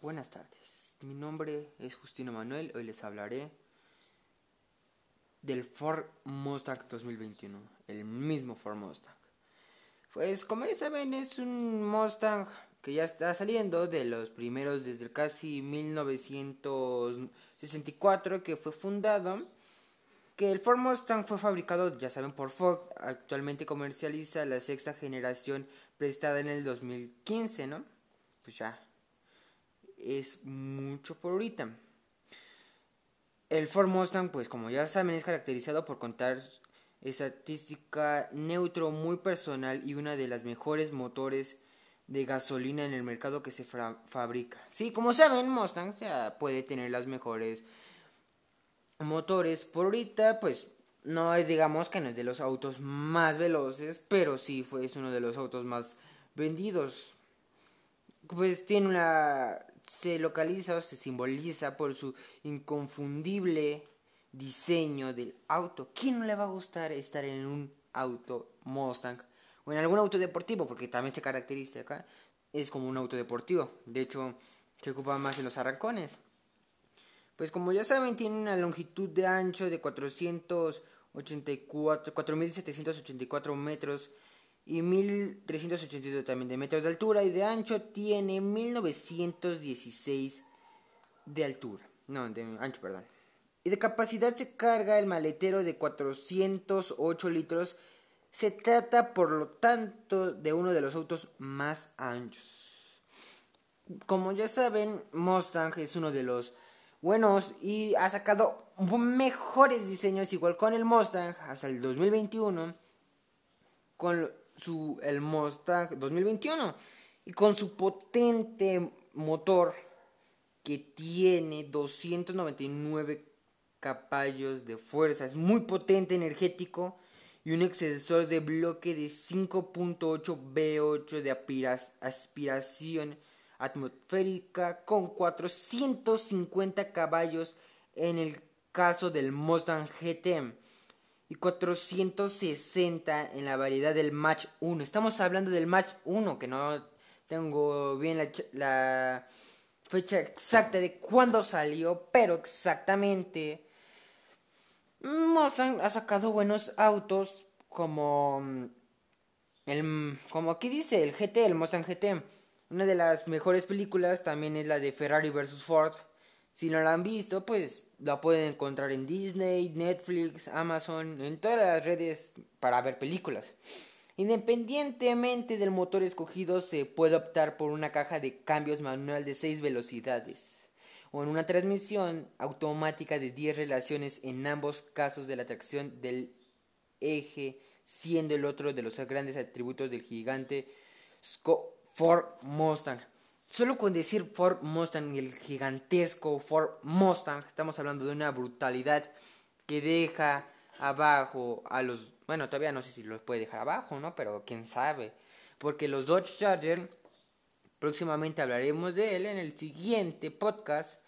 Buenas tardes, mi nombre es Justino Manuel, hoy les hablaré del Ford Mustang 2021, el mismo Ford Mustang. Pues como ya saben es un Mustang que ya está saliendo de los primeros desde casi 1964 que fue fundado. Que el Ford Mustang fue fabricado, ya saben, por Ford. Actualmente comercializa la sexta generación prestada en el 2015, ¿no? Pues ya, es mucho por ahorita. El Ford Mustang, pues como ya saben, es caracterizado por contar estadística neutro muy personal y una de las mejores motores de gasolina en el mercado que se fabrica. Sí, como saben, Mustang puede tener las mejores motores. Por ahorita, pues no es, digamos que no es de los autos más veloces, pero sí fue, es uno de los autos más vendidos. Pues tiene una se localiza o se simboliza por su inconfundible diseño del auto. ¿Quién no le va a gustar estar en un auto Mustang o en algún auto deportivo? Porque también se caracteriza acá, es como un auto deportivo. De hecho, se ocupa más en los arrancones. Pues como ya saben, tiene una longitud de ancho de 484, 4.784 metros y 1382 también de metros de altura y de ancho tiene 1916 de altura. No, de ancho, perdón. Y de capacidad se carga el maletero de 408 litros. Se trata, por lo tanto, de uno de los autos más anchos. Como ya saben, Mustang es uno de los buenos y ha sacado mejores diseños igual con el Mustang hasta el 2021 con su, el Mustang 2021 y con su potente motor que tiene 299 caballos de fuerza. Es muy potente, energético y un excesor de bloque de 5.8 V8 de aspiración atmosférica con 450 caballos en el caso del Mustang GT y 460 en la variedad del Match 1. Estamos hablando del Match 1, que no tengo bien la, la fecha exacta de cuándo salió, pero exactamente Mustang ha sacado buenos autos como el como aquí dice el GT, el Mustang GT. Una de las mejores películas también es la de Ferrari vs Ford. Si no la han visto, pues la pueden encontrar en Disney, Netflix, Amazon, en todas las redes para ver películas. Independientemente del motor escogido, se puede optar por una caja de cambios manual de 6 velocidades o en una transmisión automática de 10 relaciones en ambos casos de la tracción del eje, siendo el otro de los grandes atributos del gigante Ford Mustang. Solo con decir Ford Mustang, el gigantesco Ford Mustang, estamos hablando de una brutalidad que deja abajo a los... Bueno, todavía no sé si los puede dejar abajo, ¿no? Pero quién sabe. Porque los Dodge Charger, próximamente hablaremos de él en el siguiente podcast.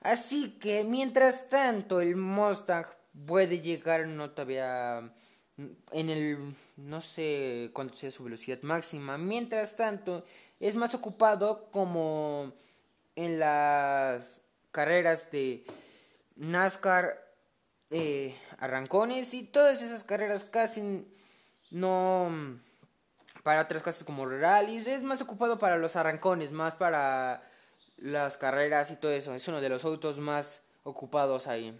Así que, mientras tanto, el Mustang puede llegar, no todavía en el no sé cuánto sea su velocidad máxima mientras tanto es más ocupado como en las carreras de NASCAR, eh, arrancones y todas esas carreras casi no para otras cosas como rallies, es más ocupado para los arrancones, más para las carreras y todo eso, es uno de los autos más ocupados ahí.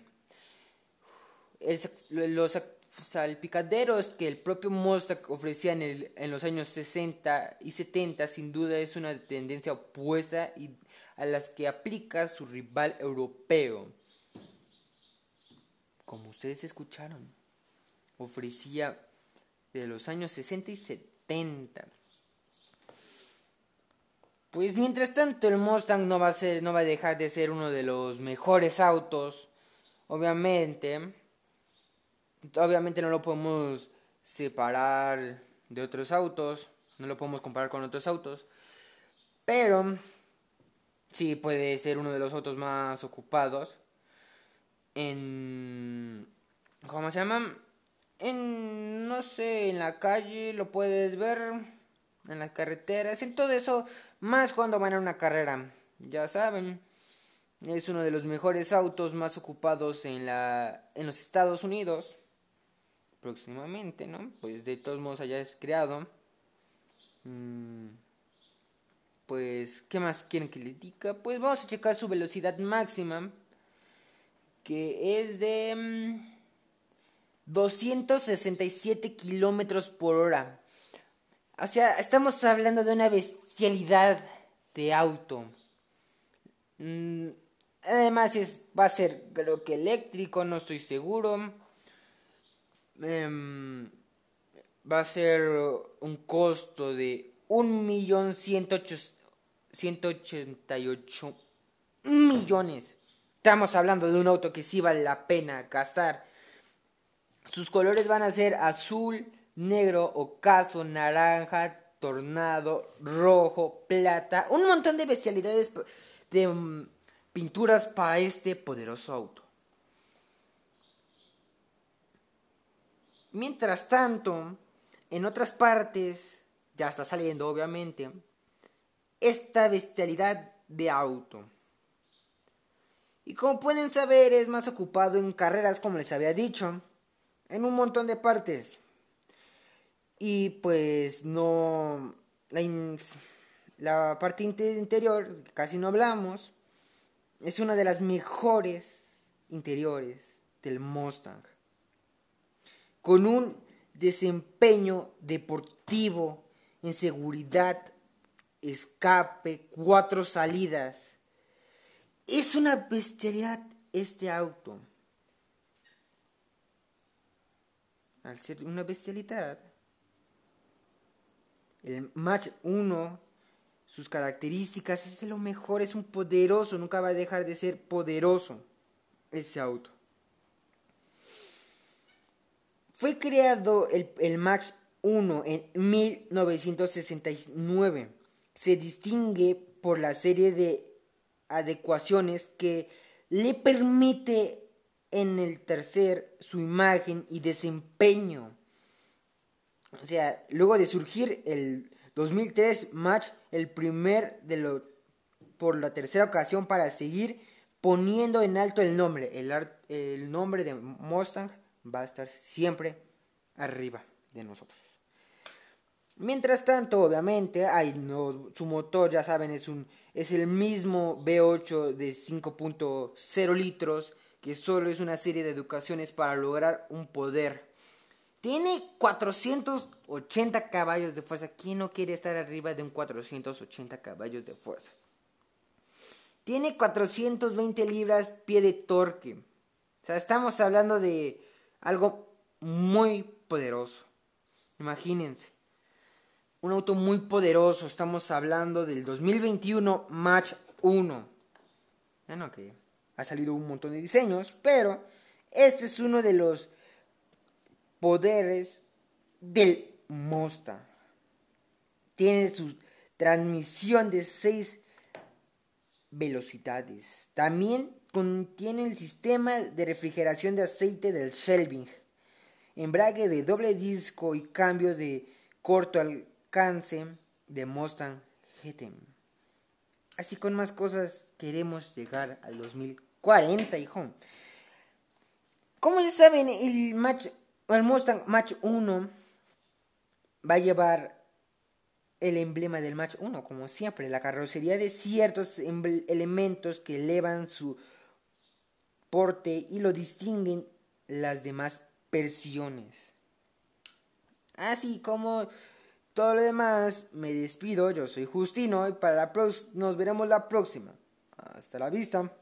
los salpicaderos que el propio Mustang ofrecía en, el, en los años 60 y 70 sin duda es una tendencia opuesta y a las que aplica su rival europeo. Como ustedes escucharon, ofrecía de los años 60 y 70. Pues mientras tanto el Mustang no va a ser no va a dejar de ser uno de los mejores autos, obviamente obviamente no lo podemos separar de otros autos, no lo podemos comparar con otros autos, pero sí puede ser uno de los autos más ocupados en ¿cómo se llama? En no sé, en la calle lo puedes ver en las carreteras, en todo eso, más cuando van a una carrera. ya saben, es uno de los mejores autos más ocupados en, la, en los Estados Unidos. Próximamente, ¿no? Pues de todos modos allá es creado. Mm, pues, ¿qué más quieren que le diga? Pues vamos a checar su velocidad máxima. Que es de 267 mm, kilómetros por hora. O sea, estamos hablando de una bestialidad de auto. Mm, además es, va a ser creo que eléctrico, no estoy seguro. Em, va a ser un costo de 1.188 millones. Estamos hablando de un auto que sí vale la pena gastar. Sus colores van a ser azul, negro, ocaso, naranja, tornado, rojo, plata, un montón de bestialidades de mm, pinturas para este poderoso auto. Mientras tanto, en otras partes, ya está saliendo obviamente, esta bestialidad de auto. Y como pueden saber, es más ocupado en carreras, como les había dicho, en un montón de partes. Y pues no... La, parte interior, casi no hablamos, es una de las mejores interiores del Mustang. Con un desempeño deportivo en seguridad, escape, cuatro salidas. Es una bestialidad este auto. Al ser una bestialidad, el Match 1, sus características, es de lo mejor, es un poderoso, nunca va a dejar de ser poderoso ese auto. Fue creado el, el Max 1 en 1969. Se distingue por la serie de adecuaciones que le permite en el tercer su imagen y desempeño o sea, luego de surgir el 2003 match, el primer de lo, por la tercera ocasión para seguir poniendo en alto el nombre. El, el nombre de Mustang va a estar siempre arriba de nosotros. Mientras tanto, obviamente, su motor, ya saben, es, es el mismo V8 de 5.0 litros, que solo es una serie de educaciones para lograr un poder tiene 480 caballos de fuerza. ¿Quién no quiere estar arriba de un 480 caballos de fuerza? Tiene 420 libras pie de torque. O sea, estamos hablando de algo muy poderoso. Imagínense. Un auto muy poderoso. Estamos hablando del 2021 Match 1. Bueno, que ha salido un montón de diseños, pero este es uno de los poderes del Mustang. Tiene su transmisión de 6 velocidades. También contiene el sistema de refrigeración de aceite del Shelby. Embrague de doble disco y cambios de corto alcance de Mustang GT. Así con más cosas queremos llegar al 2040, hijo. Como ya saben, el match el Mustang Match 1 va a llevar el emblema del Match 1, como siempre, la carrocería de ciertos elementos que elevan su y lo distinguen las demás versiones. Así como todo lo demás, me despido, yo soy Justino y para la nos veremos la próxima. Hasta la vista.